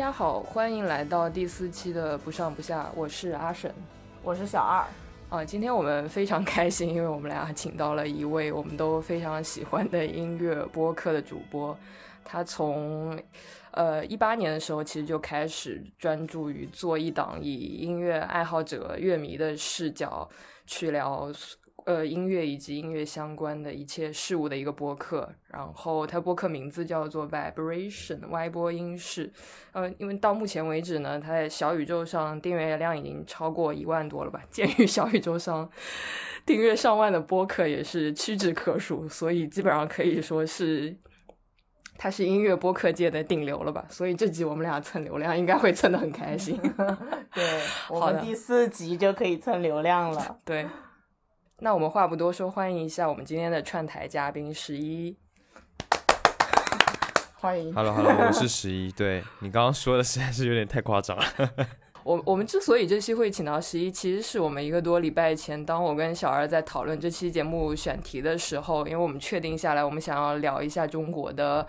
大家好，欢迎来到第四期的不上不下，我是阿沈，我是小二。啊，今天我们非常开心，因为我们俩请到了一位我们都非常喜欢的音乐播客的主播。他从呃一八年的时候，其实就开始专注于做一档以音乐爱好者、乐迷的视角去聊。呃，音乐以及音乐相关的一切事物的一个播客，然后它播客名字叫做 Vibration 歪波音室。呃，因为到目前为止呢，它在小宇宙上订阅量已经超过一万多了吧？鉴于小宇宙上订阅上万的播客也是屈指可数，所以基本上可以说是它是音乐播客界的顶流了吧？所以这集我们俩蹭流量应该会蹭的很开心。对，我们第四集就可以蹭流量了。对。那我们话不多说，欢迎一下我们今天的串台嘉宾十一。欢迎，Hello Hello，我是十一。对你刚刚说的实在是有点太夸张了。我我们之所以这期会请到十一，其实是我们一个多礼拜前，当我跟小二在讨论这期节目选题的时候，因为我们确定下来，我们想要聊一下中国的。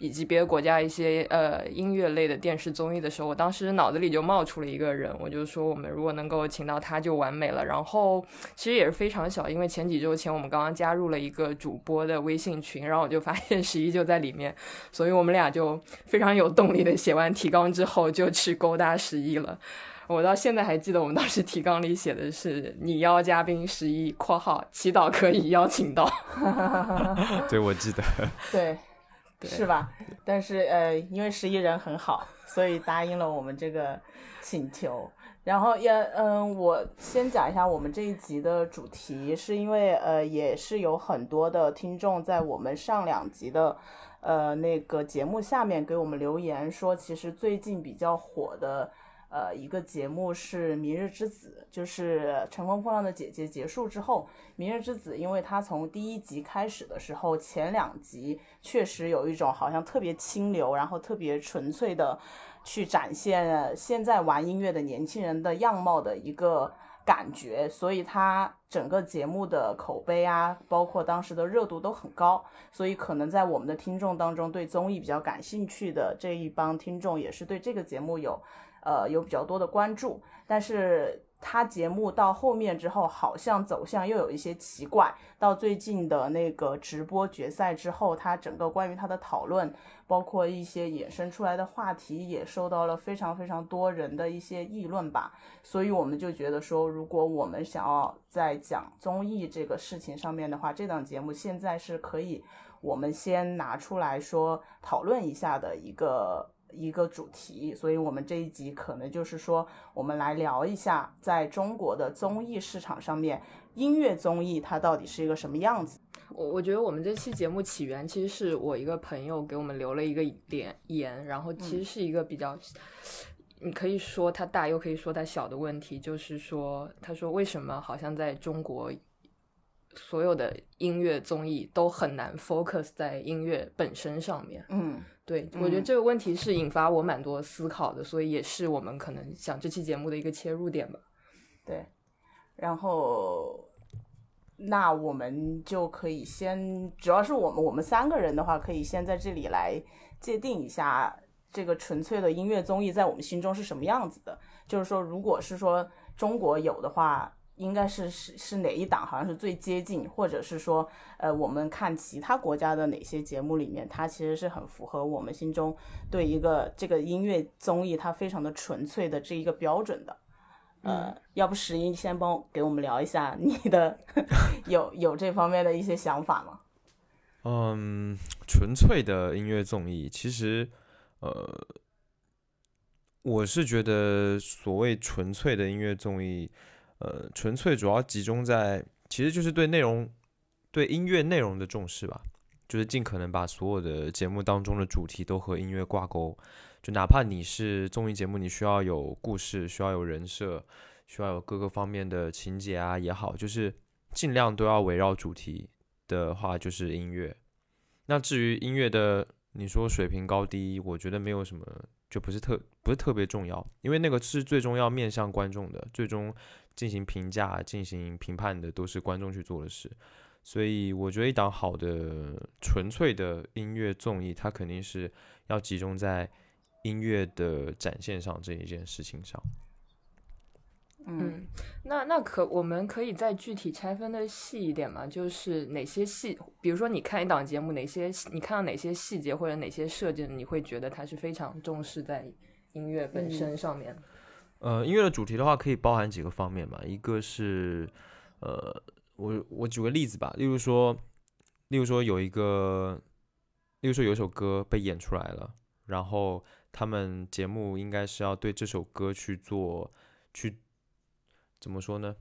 以及别的国家一些呃音乐类的电视综艺的时候，我当时脑子里就冒出了一个人，我就说我们如果能够请到他就完美了。然后其实也是非常小，因为前几周前我们刚刚加入了一个主播的微信群，然后我就发现十一就在里面，所以我们俩就非常有动力的写完提纲之后就去勾搭十一了。我到现在还记得我们当时提纲里写的是“你邀嘉宾十一（括号祈祷可以邀请到。）” 对，我记得。对。是吧？但是呃，因为十一人很好，所以答应了我们这个请求。然后也嗯，我先讲一下我们这一集的主题，是因为呃，也是有很多的听众在我们上两集的呃那个节目下面给我们留言说，其实最近比较火的。呃，一个节目是《明日之子》，就是《乘风破浪的姐姐》结束之后，《明日之子》因为它从第一集开始的时候，前两集确实有一种好像特别清流，然后特别纯粹的去展现现在玩音乐的年轻人的样貌的一个感觉，所以它整个节目的口碑啊，包括当时的热度都很高，所以可能在我们的听众当中，对综艺比较感兴趣的这一帮听众，也是对这个节目有。呃，有比较多的关注，但是他节目到后面之后，好像走向又有一些奇怪。到最近的那个直播决赛之后，他整个关于他的讨论，包括一些衍生出来的话题，也受到了非常非常多人的一些议论吧。所以我们就觉得说，如果我们想要在讲综艺这个事情上面的话，这档节目现在是可以我们先拿出来说讨论一下的一个。一个主题，所以我们这一集可能就是说，我们来聊一下，在中国的综艺市场上面，音乐综艺它到底是一个什么样子。我我觉得我们这期节目起源其实是我一个朋友给我们留了一个点言，然后其实是一个比较，你可以说它大，又可以说它小的问题，就是说，他说为什么好像在中国，所有的音乐综艺都很难 focus 在音乐本身上面。嗯。对，我觉得这个问题是引发我蛮多思考的，所以也是我们可能想这期节目的一个切入点吧。对，然后那我们就可以先，主要是我们我们三个人的话，可以先在这里来界定一下这个纯粹的音乐综艺在我们心中是什么样子的。就是说，如果是说中国有的话。应该是是是哪一档好像是最接近，或者是说，呃，我们看其他国家的哪些节目里面，它其实是很符合我们心中对一个这个音乐综艺它非常的纯粹的这一个标准的。呃，要不十一先帮给我们聊一下你的 有有这方面的一些想法吗？嗯，纯粹的音乐综艺，其实，呃，我是觉得所谓纯粹的音乐综艺。呃，纯粹主要集中在，其实就是对内容、对音乐内容的重视吧，就是尽可能把所有的节目当中的主题都和音乐挂钩，就哪怕你是综艺节目，你需要有故事，需要有人设，需要有各个方面的情节啊也好，就是尽量都要围绕主题的话，就是音乐。那至于音乐的，你说水平高低，我觉得没有什么，就不是特不是特别重要，因为那个是最终要面向观众的，最终。进行评价、进行评判的都是观众去做的事，所以我觉得一档好的纯粹的音乐综艺，它肯定是要集中在音乐的展现上这一件事情上。嗯，那那可我们可以再具体拆分的细一点吗？就是哪些细，比如说你看一档节目，哪些你看到哪些细节或者哪些设计，你会觉得它是非常重视在音乐本身上面。呃，音乐的主题的话，可以包含几个方面嘛。一个是，呃，我我举个例子吧，例如说，例如说有一个，例如说有一首歌被演出来了，然后他们节目应该是要对这首歌去做去。怎么说呢？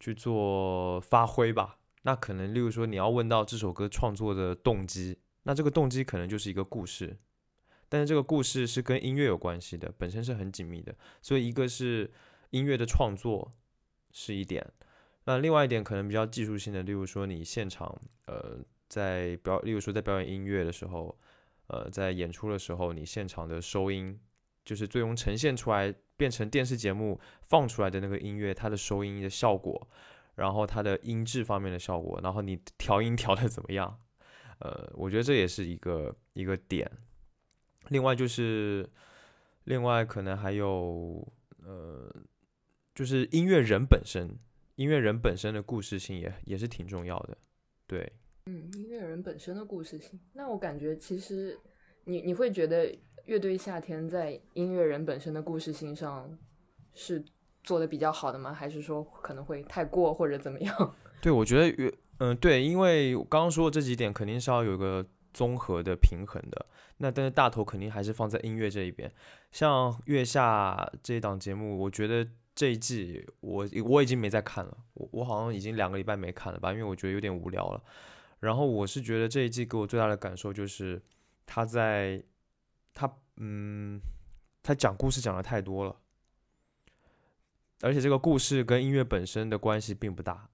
去做发挥吧。那可能，例如说，你要问到这首歌创作的动机，那这个动机可能就是一个故事，但是这个故事是跟音乐有关系的，本身是很紧密的。所以，一个是音乐的创作是一点，那另外一点可能比较技术性的，例如说，你现场呃在表，例如说在表演音乐的时候，呃在演出的时候，你现场的收音。就是最终呈现出来变成电视节目放出来的那个音乐，它的收音的效果，然后它的音质方面的效果，然后你调音调的怎么样？呃，我觉得这也是一个一个点。另外就是，另外可能还有呃，就是音乐人本身，音乐人本身的故事性也也是挺重要的。对，嗯，音乐人本身的故事性，那我感觉其实你你会觉得。乐队夏天在音乐人本身的故事性上是做的比较好的吗？还是说可能会太过或者怎么样？对，我觉得乐，嗯，对，因为我刚刚说的这几点肯定是要有个综合的平衡的。那但是大头肯定还是放在音乐这一边。像月下这一档节目，我觉得这一季我我已经没再看了，我我好像已经两个礼拜没看了吧，因为我觉得有点无聊了。然后我是觉得这一季给我最大的感受就是他在。他嗯，他讲故事讲的太多了，而且这个故事跟音乐本身的关系并不大，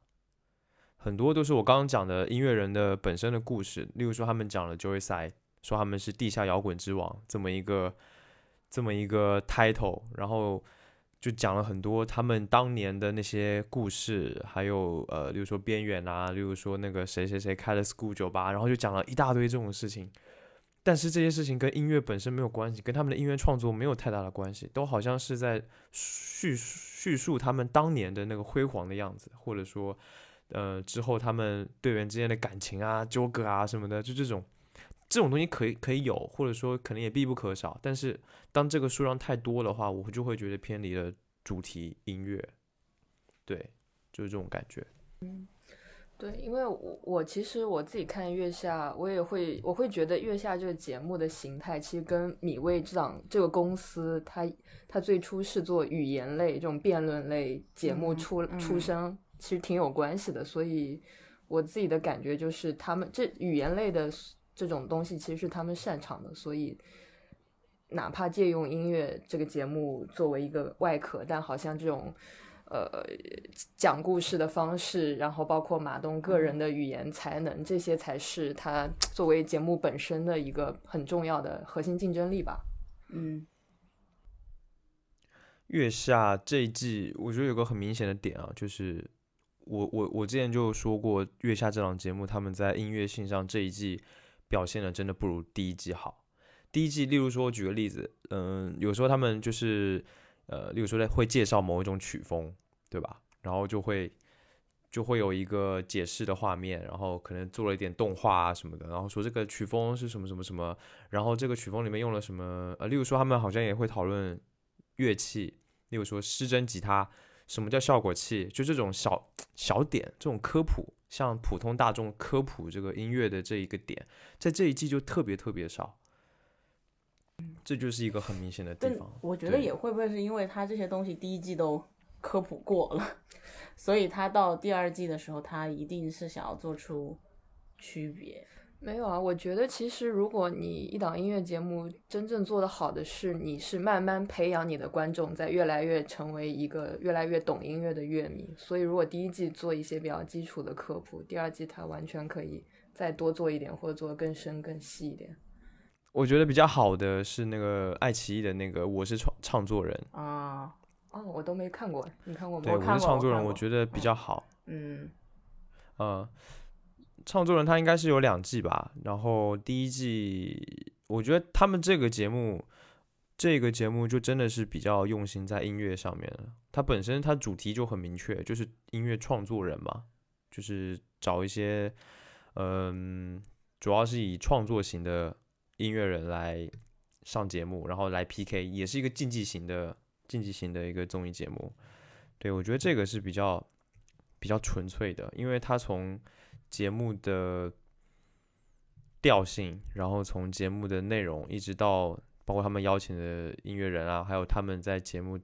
很多都是我刚刚讲的音乐人的本身的故事。例如说，他们讲了 Joey s i 说他们是地下摇滚之王这么一个这么一个 title，然后就讲了很多他们当年的那些故事，还有呃，例如说边缘啊，例如说那个谁谁谁开了 school 酒吧，然后就讲了一大堆这种事情。但是这些事情跟音乐本身没有关系，跟他们的音乐创作没有太大的关系，都好像是在叙叙述他们当年的那个辉煌的样子，或者说，呃，之后他们队员之间的感情啊、纠葛啊什么的，就这种这种东西可以可以有，或者说可能也必不可少。但是当这个数量太多的话，我就会觉得偏离了主题音乐。对，就是这种感觉。嗯。对，因为我我其实我自己看月下，我也会我会觉得月下这个节目的形态，其实跟米未这档这个公司，它它最初是做语言类这种辩论类节目出出生，其实挺有关系的。所以我自己的感觉就是，他们这语言类的这种东西，其实是他们擅长的。所以哪怕借用音乐这个节目作为一个外壳，但好像这种。呃，讲故事的方式，然后包括马东个人的语言才能，这些才是他作为节目本身的一个很重要的核心竞争力吧。嗯，月下这一季，我觉得有个很明显的点啊，就是我我我之前就说过，月下这档节目他们在音乐性上这一季表现的真的不如第一季好。第一季，例如说，我举个例子，嗯，有时候他们就是呃，例如说会介绍某一种曲风。对吧？然后就会就会有一个解释的画面，然后可能做了一点动画啊什么的，然后说这个曲风是什么什么什么，然后这个曲风里面用了什么呃，例如说他们好像也会讨论乐器，例如说失真吉他，什么叫效果器，就这种小小点，这种科普，像普通大众科普这个音乐的这一个点，在这一季就特别特别少，这就是一个很明显的地方。我觉得也会不会是因为他这些东西第一季都。科普过了，所以他到第二季的时候，他一定是想要做出区别。没有啊，我觉得其实如果你一档音乐节目真正做得好的是，你是慢慢培养你的观众，在越来越成为一个越来越懂音乐的乐迷。所以如果第一季做一些比较基础的科普，第二季它完全可以再多做一点，或者做得更深更细一点。我觉得比较好的是那个爱奇艺的那个《我是创创作人》啊。哦，我都没看过，你看过吗？对，我是创作人，我觉得比较好。嗯，呃，创作人他应该是有两季吧，然后第一季，我觉得他们这个节目这个节目就真的是比较用心在音乐上面了。它本身它主题就很明确，就是音乐创作人嘛，就是找一些嗯，主要是以创作型的音乐人来上节目，然后来 PK，也是一个竞技型的竞技型的一个综艺节目。对我觉得这个是比较比较纯粹的，因为它从节目的调性，然后从节目的内容，一直到包括他们邀请的音乐人啊，还有他们在节目。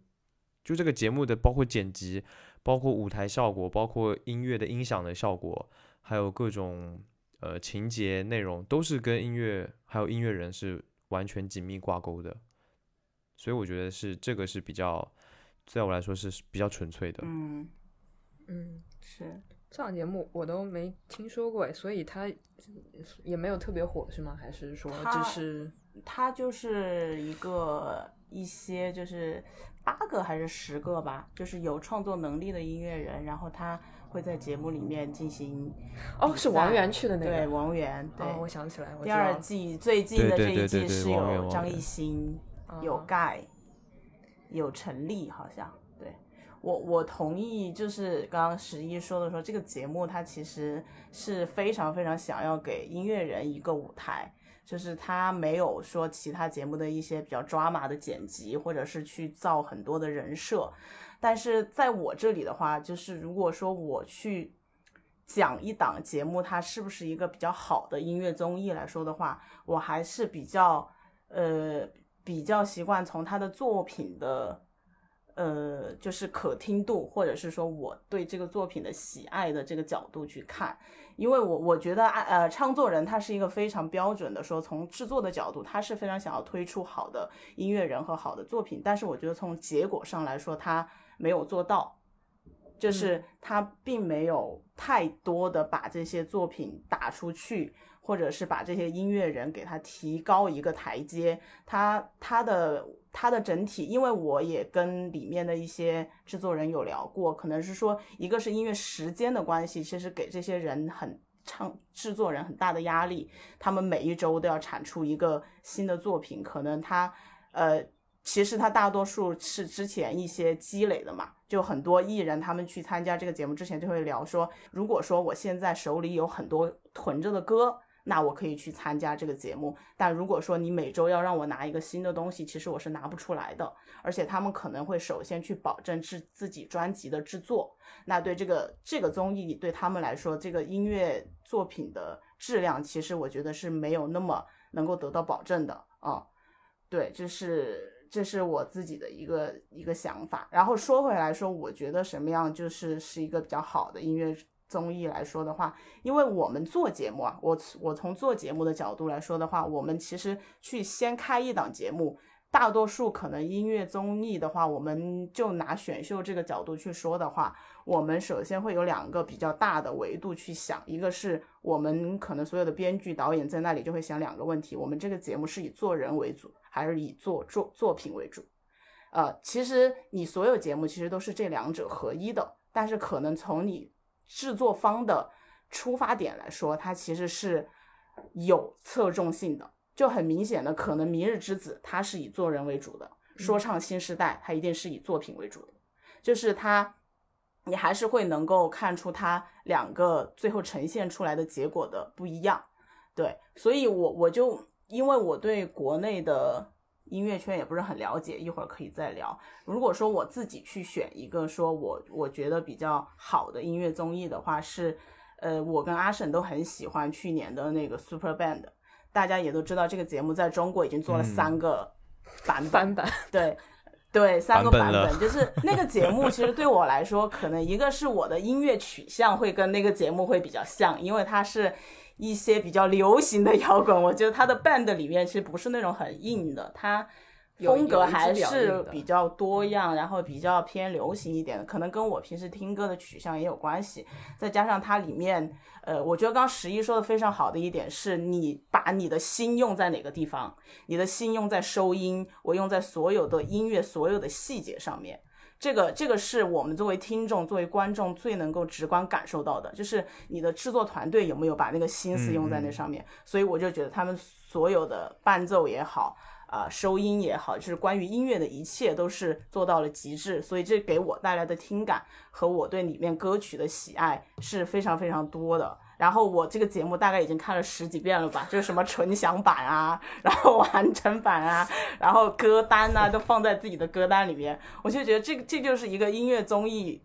就这个节目的，包括剪辑，包括舞台效果，包括音乐的音响的效果，还有各种呃情节内容，都是跟音乐还有音乐人是完全紧密挂钩的。所以我觉得是这个是比较，在我来说是比较纯粹的。嗯嗯，是这档节目我都没听说过，所以它也没有特别火是吗？还是说只是它就是一个一些就是。八个还是十个吧，就是有创作能力的音乐人，然后他会在节目里面进行。哦，是王源去的那个。对，王源。对，我想起来，第二季最近的这一季是有张艺兴、有盖、有陈粒，好像。对我，我同意，就是刚刚十一说的，说这个节目它其实是非常非常想要给音乐人一个舞台。就是他没有说其他节目的一些比较抓马的剪辑，或者是去造很多的人设，但是在我这里的话，就是如果说我去讲一档节目，它是不是一个比较好的音乐综艺来说的话，我还是比较呃比较习惯从他的作品的呃就是可听度，或者是说我对这个作品的喜爱的这个角度去看。因为我我觉得啊呃，唱作人他是一个非常标准的，说从制作的角度，他是非常想要推出好的音乐人和好的作品，但是我觉得从结果上来说，他没有做到，就是他并没有太多的把这些作品打出去，或者是把这些音乐人给他提高一个台阶，他他的他的整体，因为我也跟里面的一些制作人有聊过，可能是说一个是因为时间的关系，其实给这些人很唱制作人很大的压力，他们每一周都要产出一个新的作品，可能他呃，其实他大多数是之前一些积累的嘛，就很多艺人他们去参加这个节目之前就会聊说，如果说我现在手里有很多囤着的歌。那我可以去参加这个节目，但如果说你每周要让我拿一个新的东西，其实我是拿不出来的。而且他们可能会首先去保证制自己专辑的制作，那对这个这个综艺对他们来说，这个音乐作品的质量，其实我觉得是没有那么能够得到保证的啊。对，这是这是我自己的一个一个想法。然后说回来说，我觉得什么样就是是一个比较好的音乐。综艺来说的话，因为我们做节目啊，我我从做节目的角度来说的话，我们其实去先开一档节目，大多数可能音乐综艺的话，我们就拿选秀这个角度去说的话，我们首先会有两个比较大的维度去想，一个是我们可能所有的编剧导演在那里就会想两个问题：我们这个节目是以做人为主，还是以做作作品为主？呃，其实你所有节目其实都是这两者合一的，但是可能从你制作方的出发点来说，它其实是有侧重性的，就很明显的，可能《明日之子》它是以做人为主的，《说唱新时代》它一定是以作品为主的，就是它，你还是会能够看出它两个最后呈现出来的结果的不一样，对，所以我我就因为我对国内的。音乐圈也不是很了解，一会儿可以再聊。如果说我自己去选一个，说我我觉得比较好的音乐综艺的话，是，呃，我跟阿沈都很喜欢去年的那个 Super Band。大家也都知道，这个节目在中国已经做了三个版版本，对对，三个版本。就是 那个节目，其实对我来说，可能一个是我的音乐取向会跟那个节目会比较像，因为它是。一些比较流行的摇滚，我觉得它的 band 里面其实不是那种很硬的，他风格还是比较多样，然后比较偏流行一点的，可能跟我平时听歌的取向也有关系。再加上它里面，呃，我觉得刚十一说的非常好的一点是，你把你的心用在哪个地方，你的心用在收音，我用在所有的音乐所有的细节上面。这个这个是我们作为听众、作为观众最能够直观感受到的，就是你的制作团队有没有把那个心思用在那上面。所以我就觉得他们所有的伴奏也好，啊收音也好，就是关于音乐的一切都是做到了极致，所以这给我带来的听感和我对里面歌曲的喜爱是非常非常多的。然后我这个节目大概已经看了十几遍了吧，就是什么纯享版啊，然后完整版啊，然后歌单啊都放在自己的歌单里面，我就觉得这个这就是一个音乐综艺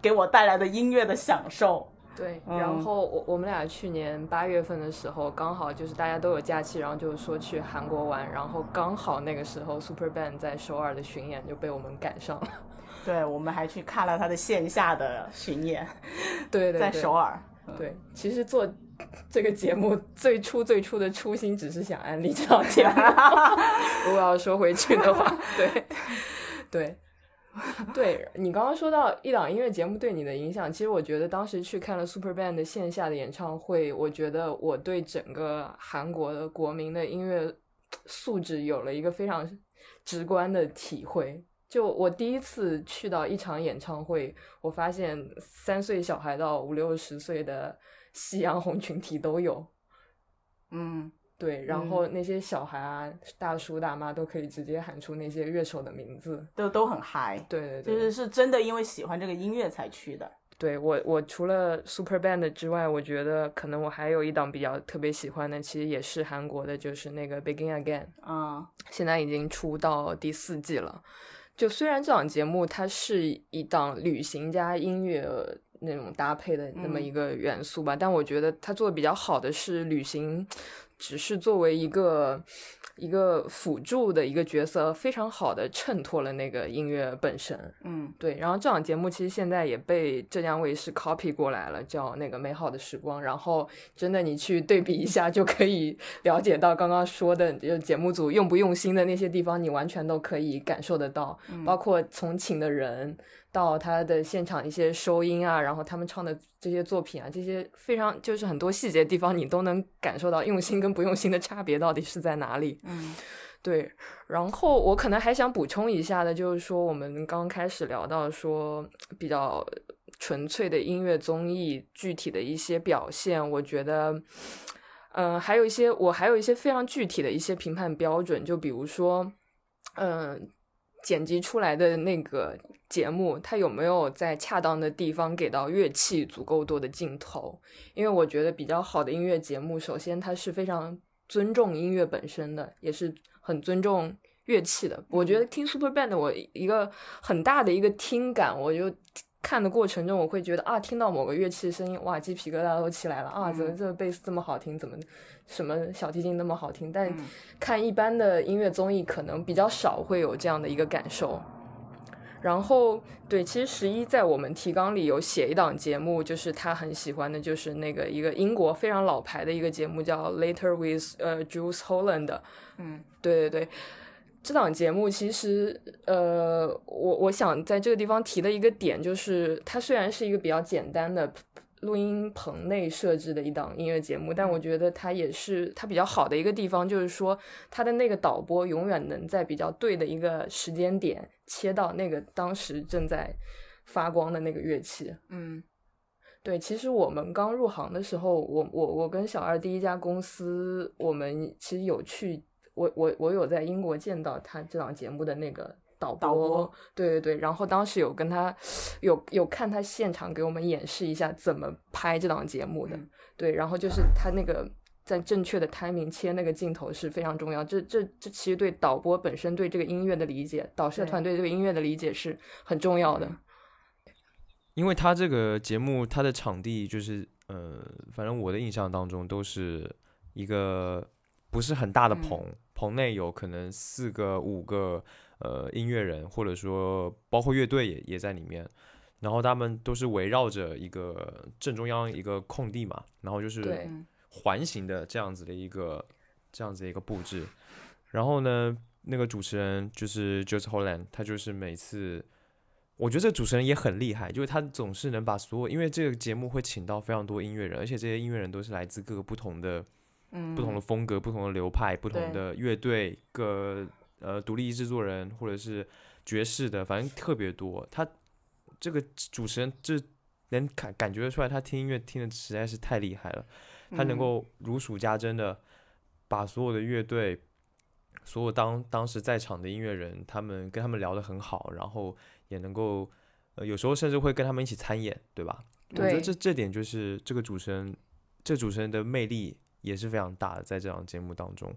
给我带来的音乐的享受。对，然后我我们俩去年八月份的时候，刚好就是大家都有假期，然后就是说去韩国玩，然后刚好那个时候 Super Band 在首尔的巡演就被我们赶上了。对，我们还去看了他的线下的巡演，对对，在首尔。对，其实做这个节目最初最初的初心只是想安利这档节目。如果要说回去的话，对，对，对你刚刚说到一档音乐节目对你的影响，其实我觉得当时去看了 Super Band 的线下的演唱会，我觉得我对整个韩国的国民的音乐素质有了一个非常直观的体会。就我第一次去到一场演唱会，我发现三岁小孩到五六十岁的夕阳红群体都有，嗯，对，然后那些小孩啊、大叔大妈都可以直接喊出那些乐手的名字，都都很嗨，对对对，就是是真的因为喜欢这个音乐才去的。对我，我除了 Super Band 之外，我觉得可能我还有一档比较特别喜欢的，其实也是韩国的，就是那个 Begin Again，啊，现在已经出到第四季了。就虽然这档节目它是一档旅行加音乐那种搭配的那么一个元素吧，但我觉得它做的比较好的是旅行，只是作为一个。一个辅助的一个角色，非常好的衬托了那个音乐本身。嗯，对。然后这档节目其实现在也被浙江卫视 copy 过来了，叫那个《美好的时光》。然后真的，你去对比一下，就可以了解到刚刚说的就节目组用不用心的那些地方，你完全都可以感受得到。包括从请的人。到他的现场一些收音啊，然后他们唱的这些作品啊，这些非常就是很多细节地方，你都能感受到用心跟不用心的差别到底是在哪里。嗯，对。然后我可能还想补充一下的，就是说我们刚开始聊到说比较纯粹的音乐综艺具体的一些表现，我觉得，嗯，还有一些我还有一些非常具体的一些评判标准，就比如说，嗯。剪辑出来的那个节目，它有没有在恰当的地方给到乐器足够多的镜头？因为我觉得比较好的音乐节目，首先它是非常尊重音乐本身的，也是很尊重乐器的。我觉得听 Super Band，我一个很大的一个听感，我就。看的过程中，我会觉得啊，听到某个乐器的声音，哇，鸡皮疙瘩都起来了啊！怎么这个贝斯这么好听？怎么什么小提琴那么好听？但看一般的音乐综艺，可能比较少会有这样的一个感受。然后，对，其实十一在我们提纲里有写一档节目，就是他很喜欢的，就是那个一个英国非常老牌的一个节目，叫 Later with 呃 Jules Holland。嗯，对对对。这档节目其实，呃，我我想在这个地方提的一个点就是，它虽然是一个比较简单的录音棚内设置的一档音乐节目，但我觉得它也是它比较好的一个地方，就是说它的那个导播永远能在比较对的一个时间点切到那个当时正在发光的那个乐器。嗯，对，其实我们刚入行的时候，我我我跟小二第一家公司，我们其实有去。我我我有在英国见到他这档节目的那个导播，对对对，然后当时有跟他有有看他现场给我们演示一下怎么拍这档节目的，对，然后就是他那个在正确的 timing 切那个镜头是非常重要，这这这其实对导播本身对这个音乐的理解，导师团队对音乐的理解是很重要的。因为他这个节目他的场地就是呃，反正我的印象当中都是一个不是很大的棚。棚内有可能四个、五个呃音乐人，或者说包括乐队也也在里面，然后他们都是围绕着一个正中央一个空地嘛，然后就是环形的这样子的一个这样子的一个布置。然后呢，那个主持人就是 Joseph Holland，他就是每次，我觉得这主持人也很厉害，就是他总是能把所有，因为这个节目会请到非常多音乐人，而且这些音乐人都是来自各个不同的。不同的风格、不同的流派、不同的乐队、个呃独立制作人或者是爵士的，反正特别多。他这个主持人这能感感觉得出来，他听音乐听的实在是太厉害了。他能够如数家珍的把所有的乐队、所有当当时在场的音乐人，他们跟他们聊得很好，然后也能够，呃，有时候甚至会跟他们一起参演，对吧？我觉得这这点就是这个主持人，这主持人的魅力也是非常大的，在这档节目当中。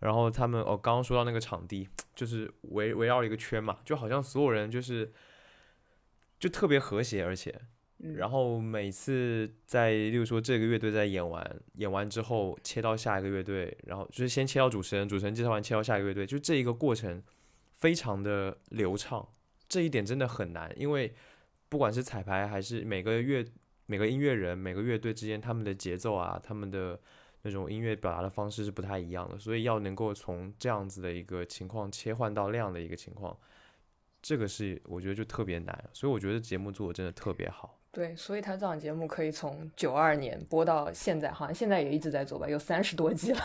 然后他们哦，刚刚说到那个场地，就是围围绕一个圈嘛，就好像所有人就是就特别和谐，而且。然后每次在，例如说这个乐队在演完，演完之后切到下一个乐队，然后就是先切到主持人，主持人介绍完切到下一个乐队，就这一个过程非常的流畅。这一点真的很难，因为不管是彩排还是每个乐每个音乐人每个乐队之间，他们的节奏啊，他们的那种音乐表达的方式是不太一样的，所以要能够从这样子的一个情况切换到那样的一个情况，这个是我觉得就特别难。所以我觉得节目做的真的特别好。对，所以他这档节目可以从九二年播到现在，好像现在也一直在做吧，有三十多集了。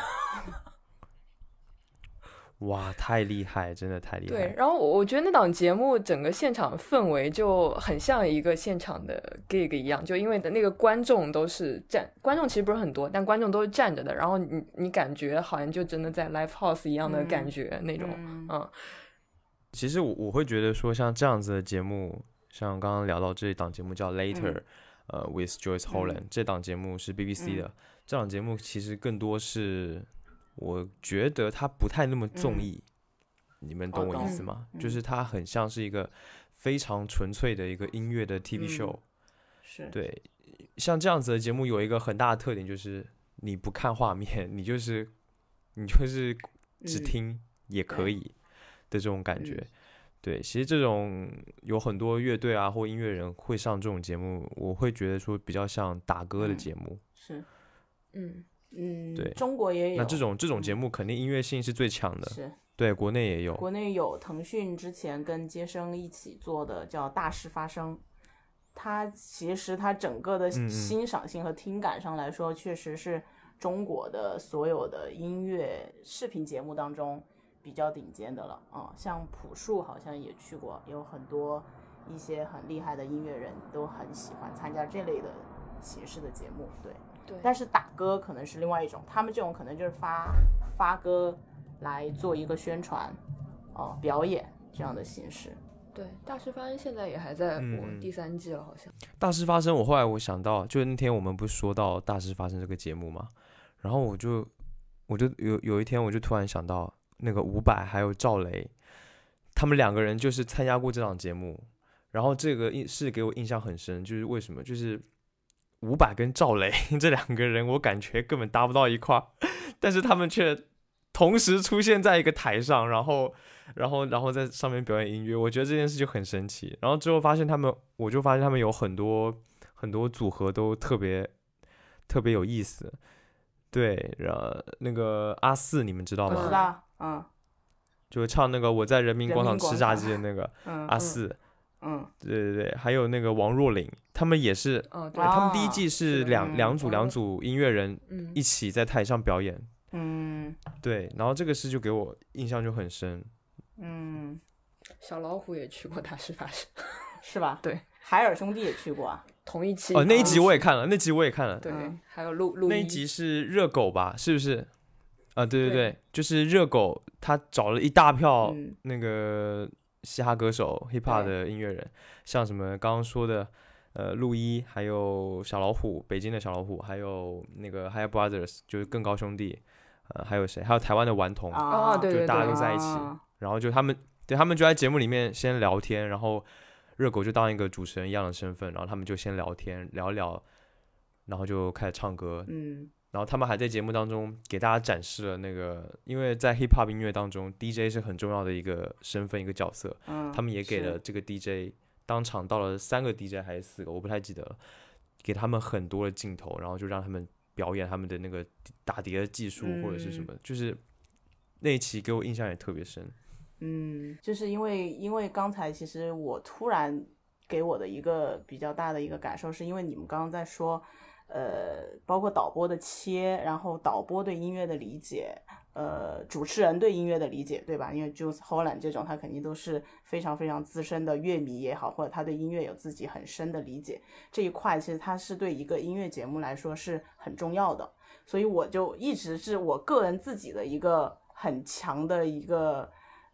哇，太厉害，真的太厉害。对，然后我我觉得那档节目整个现场氛围就很像一个现场的 gig 一样，就因为的那个观众都是站，观众其实不是很多，但观众都是站着的，然后你你感觉好像就真的在 live house 一样的感觉那种，嗯。其实我我会觉得说像这样子的节目。像刚刚聊到这一档节目叫 Later，呃，with Joyce Holland，这档节目是 BBC 的。这档节目其实更多是，我觉得它不太那么综艺，你们懂我意思吗？就是它很像是一个非常纯粹的一个音乐的 TV show。是。对，像这样子的节目有一个很大的特点，就是你不看画面，你就是你就是只听也可以的这种感觉。对，其实这种有很多乐队啊或音乐人会上这种节目，我会觉得说比较像打歌的节目。是，嗯嗯，对，中国也有。那这种这种节目肯定音乐性是最强的。是，对，国内也有。国内有腾讯之前跟接生一起做的叫《大事发生》，它其实它整个的欣赏性和听感上来说，确实是中国的所有的音乐视频节目当中。比较顶尖的了啊，像朴树好像也去过，有很多一些很厉害的音乐人都很喜欢参加这类的形式的节目，对。对。但是打歌可能是另外一种，他们这种可能就是发发歌来做一个宣传，哦，表演这样的形式。对，大师发生现在也还在播第三季了，好像。大师发生，我后来我想到，就那天我们不是说到大师发生这个节目吗？然后我就我就有有一天我就突然想到。那个伍佰还有赵雷，他们两个人就是参加过这档节目，然后这个印是给我印象很深，就是为什么？就是伍佰跟赵雷 这两个人，我感觉根本搭不到一块儿，但是他们却同时出现在一个台上，然后，然后，然后在上面表演音乐，我觉得这件事就很神奇。然后之后发现他们，我就发现他们有很多很多组合都特别特别有意思。对，然后那个阿四，你们知道吗？知道。嗯，就唱那个我在人民广场吃炸鸡的那个阿四，嗯，对对对，还有那个王若琳，他们也是，对，他们第一季是两两组两组音乐人一起在台上表演，嗯，对，然后这个事就给我印象就很深，嗯，小老虎也去过大事发生，是吧？对，海尔兄弟也去过啊，同一期。哦，那一集我也看了，那集我也看了，对，还有录录那一集是热狗吧？是不是？啊，对对对，就是热狗，他找了一大票那个嘻哈歌手、hip hop 的音乐人，像什么刚刚说的，呃，陆一，还有小老虎，北京的小老虎，还有那个 Hi Brothers，就是更高兄弟，呃，还有谁？还有台湾的顽童，哦，对对对，大家都在一起，然后就他们，对他们就在节目里面先聊天，然后热狗就当一个主持人一样的身份，然后他们就先聊天聊聊，然后就开始唱歌，嗯。然后他们还在节目当中给大家展示了那个，因为在 hip hop 音乐当中，DJ 是很重要的一个身份一个角色。嗯，他们也给了这个 DJ 当场到了三个 DJ 还是四个，我不太记得了，给他们很多的镜头，然后就让他们表演他们的那个打碟的技术或者是什么，就是那一期给我印象也特别深。嗯，就是因为因为刚才其实我突然给我的一个比较大的一个感受，是因为你们刚刚在说。呃，包括导播的切，然后导播对音乐的理解，呃，主持人对音乐的理解，对吧？因为 Jules Holland 这种，他肯定都是非常非常资深的乐迷也好，或者他对音乐有自己很深的理解，这一块其实他是对一个音乐节目来说是很重要的。所以我就一直是我个人自己的一个很强的一个。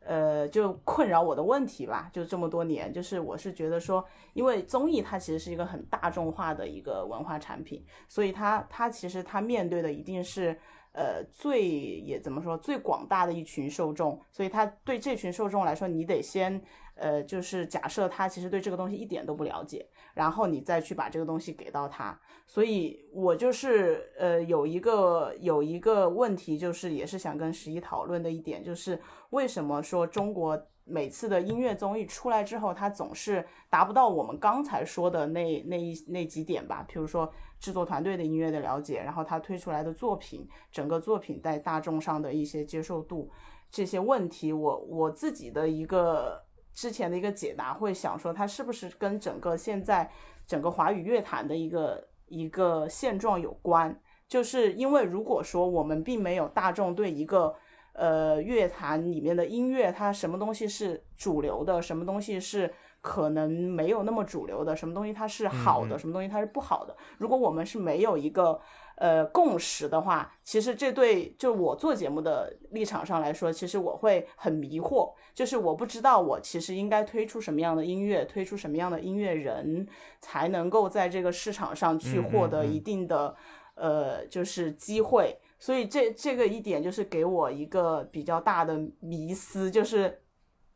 呃，就困扰我的问题吧，就这么多年，就是我是觉得说，因为综艺它其实是一个很大众化的一个文化产品，所以它它其实它面对的一定是呃最也怎么说最广大的一群受众，所以它对这群受众来说，你得先呃就是假设他其实对这个东西一点都不了解，然后你再去把这个东西给到他，所以我就是呃有一个有一个问题，就是也是想跟十一讨论的一点就是。为什么说中国每次的音乐综艺出来之后，它总是达不到我们刚才说的那那一那几点吧？比如说制作团队的音乐的了解，然后他推出来的作品，整个作品在大众上的一些接受度，这些问题，我我自己的一个之前的一个解答会想说，它是不是跟整个现在整个华语乐坛的一个一个现状有关？就是因为如果说我们并没有大众对一个呃，乐坛里面的音乐，它什么东西是主流的，什么东西是可能没有那么主流的，什么东西它是好的，什么东西它是不好的。如果我们是没有一个呃共识的话，其实这对就我做节目的立场上来说，其实我会很迷惑，就是我不知道我其实应该推出什么样的音乐，推出什么样的音乐人，才能够在这个市场上去获得一定的呃就是机会。所以这这个一点就是给我一个比较大的迷思，就是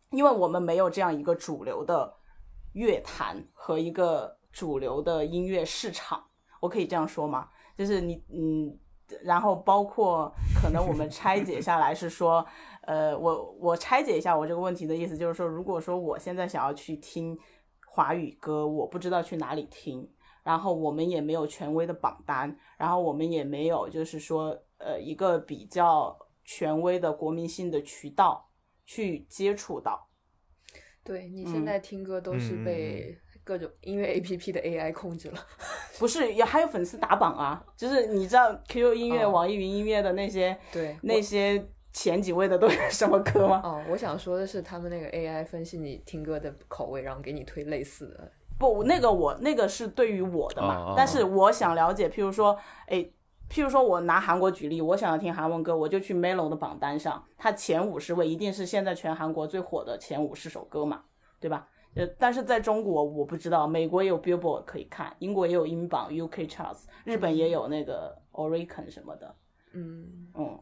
因为我们没有这样一个主流的乐坛和一个主流的音乐市场，我可以这样说吗？就是你嗯，然后包括可能我们拆解下来是说，呃，我我拆解一下我这个问题的意思，就是说，如果说我现在想要去听华语歌，我不知道去哪里听，然后我们也没有权威的榜单，然后我们也没有就是说。呃，一个比较权威的国民性的渠道去接触到。对你现在听歌都是被各种音乐 A P P 的 A I 控制了，不是也还有粉丝打榜啊？就是你知道 Q Q 音乐、网易云音乐的那些，对那些前几位的都是什么歌吗？哦，我想说的是，他们那个 A I 分析你听歌的口味，然后给你推类似的。不，那个我那个是对于我的嘛，但是我想了解，譬如说，哎。譬如说，我拿韩国举例，我想要听韩文歌，我就去 Melo 的榜单上，它前五十位一定是现在全韩国最火的前五十首歌嘛，对吧？呃，但是在中国我不知道，美国也有 Billboard 可以看，英国也有英榜 UK Charts，日本也有那个 Oricon 什么的，嗯。嗯，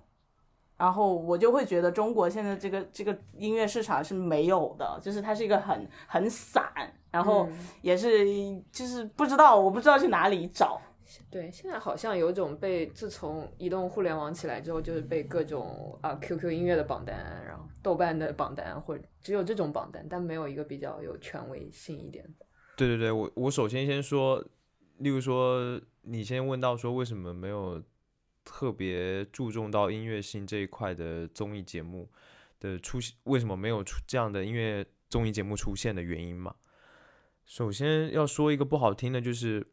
然后我就会觉得中国现在这个这个音乐市场是没有的，就是它是一个很很散，然后也是就是不知道，我不知道去哪里找。对，现在好像有种被自从移动互联网起来之后，就是被各种啊 QQ 音乐的榜单，然后豆瓣的榜单，或者只有这种榜单，但没有一个比较有权威性一点的。对对对，我我首先先说，例如说你先问到说为什么没有特别注重到音乐性这一块的综艺节目的出现，为什么没有出这样的音乐综艺节目出现的原因嘛？首先要说一个不好听的，就是。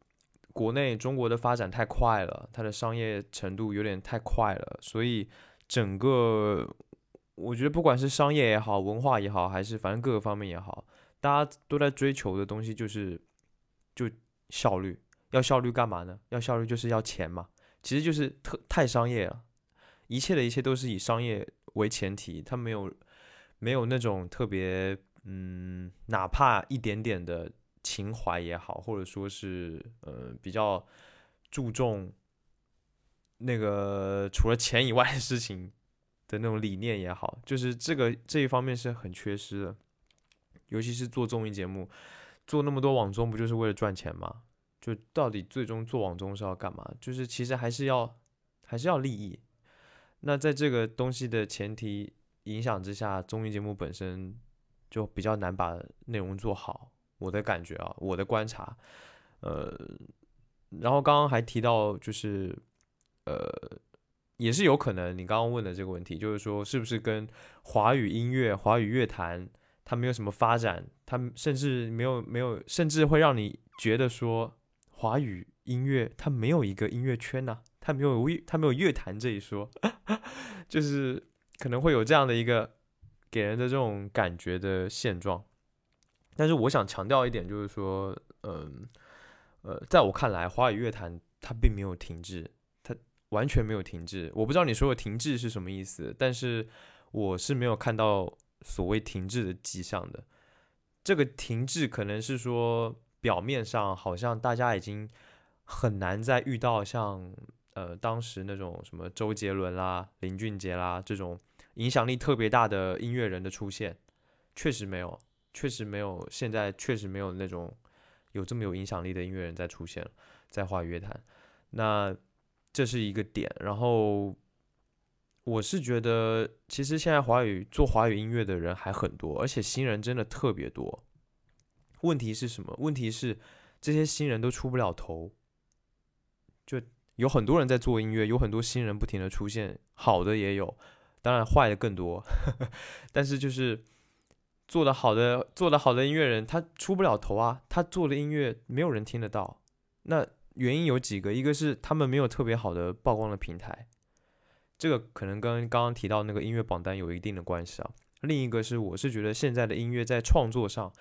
国内中国的发展太快了，它的商业程度有点太快了，所以整个我觉得不管是商业也好，文化也好，还是反正各个方面也好，大家都在追求的东西就是就效率。要效率干嘛呢？要效率就是要钱嘛。其实就是特太商业了，一切的一切都是以商业为前提，它没有没有那种特别嗯，哪怕一点点的。情怀也好，或者说是呃比较注重那个除了钱以外的事情的那种理念也好，就是这个这一方面是很缺失的。尤其是做综艺节目，做那么多网综，不就是为了赚钱吗？就到底最终做网综是要干嘛？就是其实还是要还是要利益。那在这个东西的前提影响之下，综艺节目本身就比较难把内容做好。我的感觉啊，我的观察，呃，然后刚刚还提到，就是，呃，也是有可能你刚刚问的这个问题，就是说是不是跟华语音乐、华语乐坛它没有什么发展，它甚至没有没有，甚至会让你觉得说华语音乐它没有一个音乐圈呢，它没有乐，它没有乐坛这一说，就是可能会有这样的一个给人的这种感觉的现状。但是我想强调一点，就是说，嗯，呃，在我看来，华语乐坛它并没有停滞。它，完全没有停滞。我不知道你说的停滞是什么意思，但是我是没有看到所谓停滞的迹象的。这个停滞可能是说表面上好像大家已经很难再遇到像呃当时那种什么周杰伦啦、林俊杰啦这种影响力特别大的音乐人的出现，确实没有，确实没有，现在确实没有那种有这么有影响力的音乐人在出现在华语乐坛。那这是一个点，然后我是觉得，其实现在华语做华语音乐的人还很多，而且新人真的特别多。问题是什么？问题是这些新人都出不了头，就有很多人在做音乐，有很多新人不停的出现，好的也有，当然坏的更多。呵 呵但是就是做的好的、做的好的音乐人，他出不了头啊，他做的音乐没有人听得到。那原因有几个，一个是他们没有特别好的曝光的平台，这个可能跟刚刚提到那个音乐榜单有一定的关系啊。另一个是，我是觉得现在的音乐在创作上，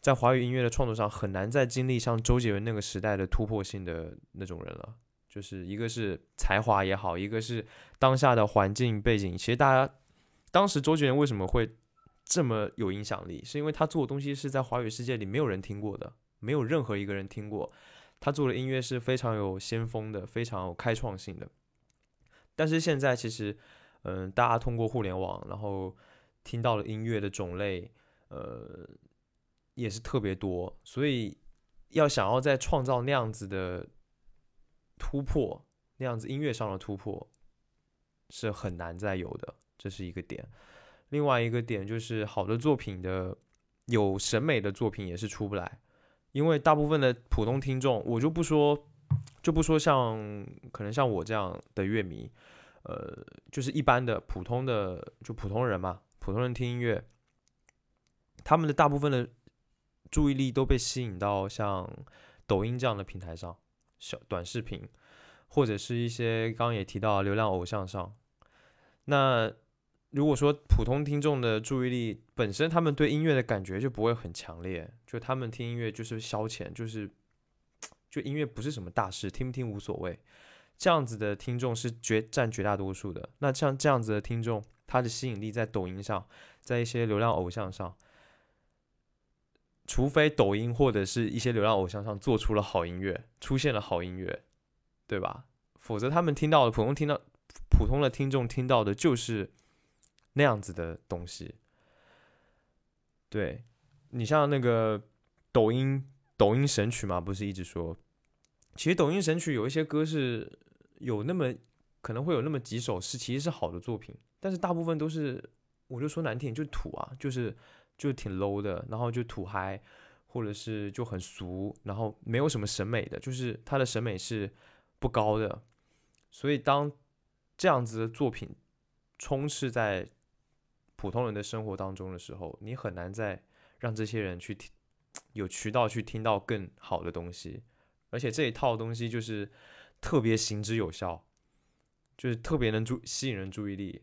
在华语音乐的创作上很难再经历像周杰伦那个时代的突破性的那种人了。就是一个是才华也好，一个是当下的环境背景。其实大家当时周杰伦为什么会这么有影响力，是因为他做的东西是在华语世界里没有人听过的，没有任何一个人听过。他做的音乐是非常有先锋的，非常有开创性的。但是现在其实，嗯，大家通过互联网，然后听到了音乐的种类，呃，也是特别多。所以要想要再创造那样子的突破，那样子音乐上的突破，是很难再有的。这是一个点。另外一个点就是好的作品的有审美的作品也是出不来。因为大部分的普通听众，我就不说，就不说像可能像我这样的乐迷，呃，就是一般的普通的就普通人嘛，普通人听音乐，他们的大部分的注意力都被吸引到像抖音这样的平台上，小短视频，或者是一些刚刚也提到流量偶像上，那。如果说普通听众的注意力本身，他们对音乐的感觉就不会很强烈，就他们听音乐就是消遣，就是就音乐不是什么大事，听不听无所谓。这样子的听众是绝占绝大多数的。那像这样子的听众，他的吸引力在抖音上，在一些流量偶像上，除非抖音或者是一些流量偶像上做出了好音乐，出现了好音乐，对吧？否则他们听到的普通听到普通的听众听到的就是。那样子的东西，对你像那个抖音抖音神曲嘛，不是一直说，其实抖音神曲有一些歌是有那么可能会有那么几首是其实是好的作品，但是大部分都是我就说难听就土啊，就是就挺 low 的，然后就土嗨，或者是就很俗，然后没有什么审美的，就是他的审美是不高的，所以当这样子的作品充斥在。普通人的生活当中的时候，你很难再让这些人去听，有渠道去听到更好的东西，而且这一套东西就是特别行之有效，就是特别能注吸引人注意力，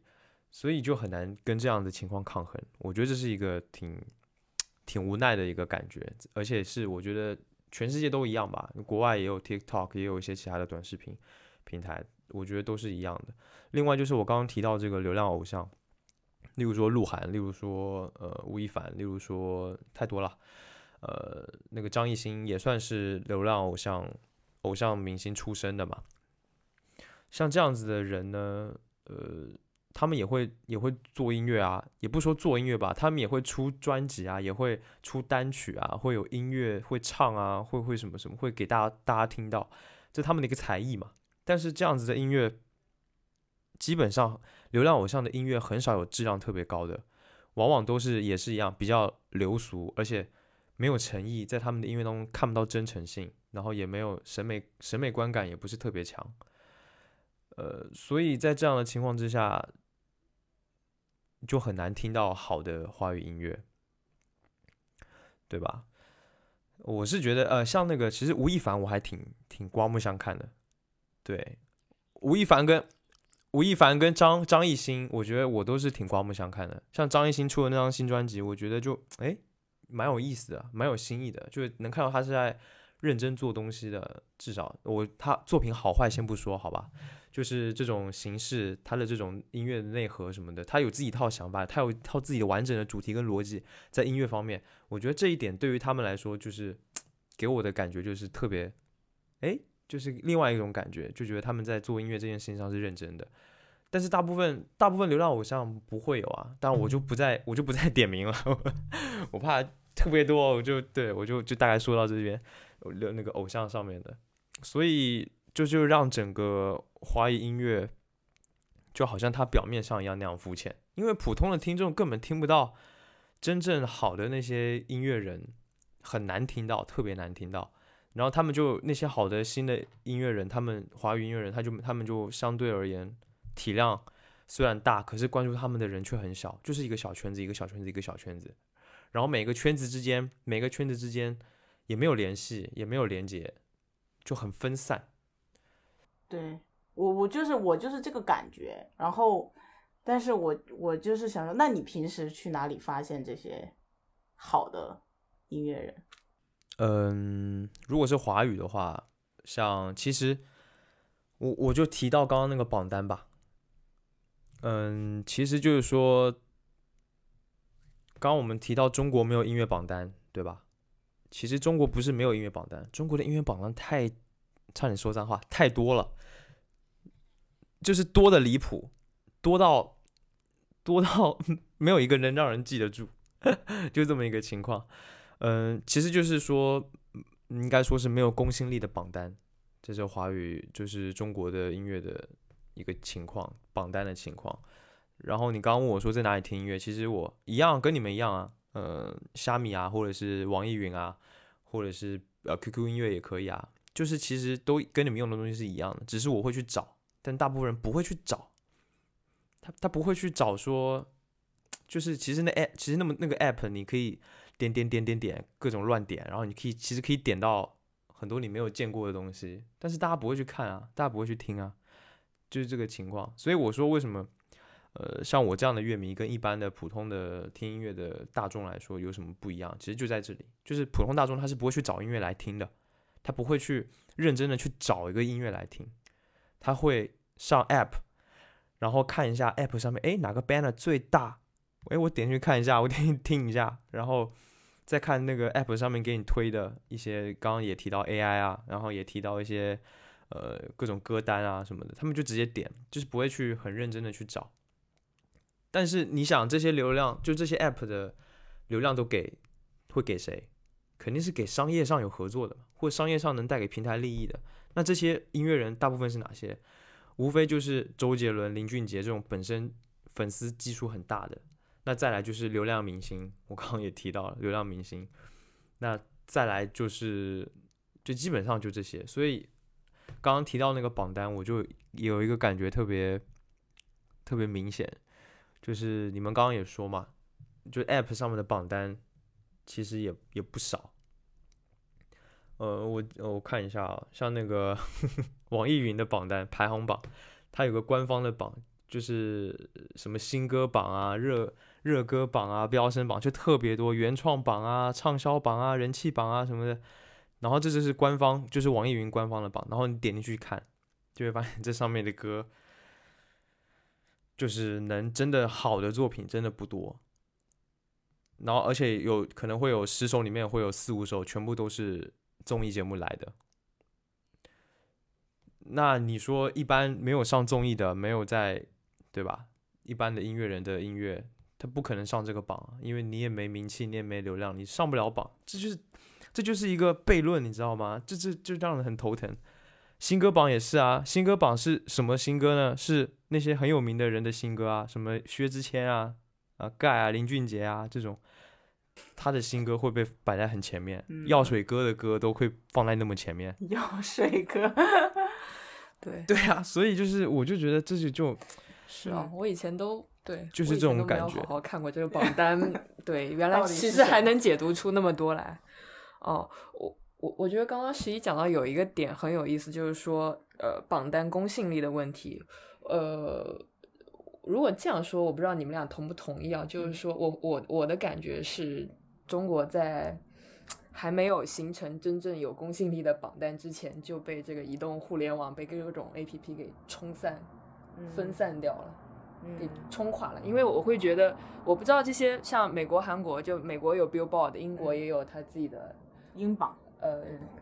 所以就很难跟这样的情况抗衡。我觉得这是一个挺 挺无奈的一个感觉，而且是我觉得全世界都一样吧，国外也有 TikTok，也有一些其他的短视频平台，我觉得都是一样的。另外就是我刚刚提到这个流量偶像。例如说鹿晗，例如说呃吴亦凡，例如说太多了，呃那个张艺兴也算是流量偶像、偶像明星出身的嘛。像这样子的人呢，呃，他们也会也会做音乐啊，也不说做音乐吧，他们也会出专辑啊，也会出单曲啊，会有音乐会唱啊，会会什么什么，会给大家大家听到，这他们的一个才艺嘛。但是这样子的音乐。基本上，流量偶像的音乐很少有质量特别高的，往往都是也是一样比较流俗，而且没有诚意，在他们的音乐当中看不到真诚性，然后也没有审美审美观感也不是特别强，呃，所以在这样的情况之下，就很难听到好的华语音乐，对吧？我是觉得，呃，像那个其实吴亦凡我还挺挺刮目相看的，对，吴亦凡跟。吴亦凡跟张张艺兴，我觉得我都是挺刮目相看的。像张艺兴出的那张新专辑，我觉得就哎蛮有意思的，蛮有新意的，就是能看到他是在认真做东西的，至少我他作品好坏先不说，好吧，就是这种形式，他的这种音乐的内核什么的，他有自己一套想法，他有一套自己的完整的主题跟逻辑，在音乐方面，我觉得这一点对于他们来说，就是 给我的感觉就是特别，哎，就是另外一种感觉，就觉得他们在做音乐这件事情上是认真的。但是大部分大部分流量偶像不会有啊，当然我就不再我就不再点名了，我怕特别多，我就对我就就大概说到这边。流那个偶像上面的，所以就就让整个华语音乐就好像它表面上一样那样肤浅，因为普通的听众根本听不到真正好的那些音乐人，很难听到，特别难听到。然后他们就那些好的新的音乐人，他们华语音乐人，他就他们就相对而言体量虽然大，可是关注他们的人却很小，就是一个小圈子，一个小圈子，一个小圈子。然后每个圈子之间，每个圈子之间。也没有联系，也没有连接，就很分散。对我，我就是我就是这个感觉。然后，但是我我就是想说，那你平时去哪里发现这些好的音乐人？嗯，如果是华语的话，像其实我我就提到刚刚那个榜单吧。嗯，其实就是说，刚刚我们提到中国没有音乐榜单，对吧？其实中国不是没有音乐榜单，中国的音乐榜单太，差点说脏话，太多了，就是多的离谱，多到多到 没有一个能让人记得住，就这么一个情况。嗯，其实就是说，应该说是没有公信力的榜单，这是华语，就是中国的音乐的一个情况，榜单的情况。然后你刚刚问我说在哪里听音乐，其实我一样跟你们一样啊。呃，虾米啊，或者是网易云啊，或者是呃 QQ 音乐也可以啊，就是其实都跟你们用的东西是一样的，只是我会去找，但大部分人不会去找，他他不会去找说，就是其实那 app 其实那么那个 app 你可以点点点点点各种乱点，然后你可以其实可以点到很多你没有见过的东西，但是大家不会去看啊，大家不会去听啊，就是这个情况，所以我说为什么？呃，像我这样的乐迷跟一般的普通的听音乐的大众来说有什么不一样？其实就在这里，就是普通大众他是不会去找音乐来听的，他不会去认真的去找一个音乐来听，他会上 app，然后看一下 app 上面，哎，哪个 banner 最大？哎，我点进去看一下，我点进去听一下，然后再看那个 app 上面给你推的一些，刚刚也提到 AI 啊，然后也提到一些呃各种歌单啊什么的，他们就直接点，就是不会去很认真的去找。但是你想，这些流量就这些 app 的流量都给会给谁？肯定是给商业上有合作的，或商业上能带给平台利益的。那这些音乐人大部分是哪些？无非就是周杰伦、林俊杰这种本身粉丝基数很大的。那再来就是流量明星，我刚刚也提到了流量明星。那再来就是，就基本上就这些。所以刚刚提到那个榜单，我就有一个感觉特别特别明显。就是你们刚刚也说嘛，就 App 上面的榜单其实也也不少。呃，我我看一下啊，像那个 网易云的榜单排行榜，它有个官方的榜，就是什么新歌榜啊、热热歌榜啊、飙升榜，就特别多，原创榜啊、畅销榜啊、人气榜啊什么的。然后这就是官方，就是网易云官方的榜。然后你点进去看，就会发现这上面的歌。就是能真的好的作品真的不多，然后而且有可能会有十首里面会有四五首全部都是综艺节目来的。那你说一般没有上综艺的，没有在对吧？一般的音乐人的音乐，他不可能上这个榜，因为你也没名气，你也没流量，你上不了榜。这就是这就是一个悖论，你知道吗？这这就让人很头疼。新歌榜也是啊，新歌榜是什么新歌呢？是那些很有名的人的新歌啊，什么薛之谦啊、啊盖啊、林俊杰啊这种，他的新歌会被摆在很前面，药水哥的歌都会放在那么前面。药水哥，对对啊，所以就是我就觉得这就就是啊，我以前都对，就是这种感觉。好好看过这个榜单，对，原来其实还能解读出那么多来。哦，我。我我觉得刚刚十一讲到有一个点很有意思，就是说，呃，榜单公信力的问题。呃，如果这样说，我不知道你们俩同不同意啊？就是说我我我的感觉是中国在还没有形成真正有公信力的榜单之前，就被这个移动互联网被各种 A P P 给冲散、分散掉了，给冲垮了。因为我会觉得，我不知道这些像美国、韩国，就美国有 Billboard，英国也有他自己的英榜。呃，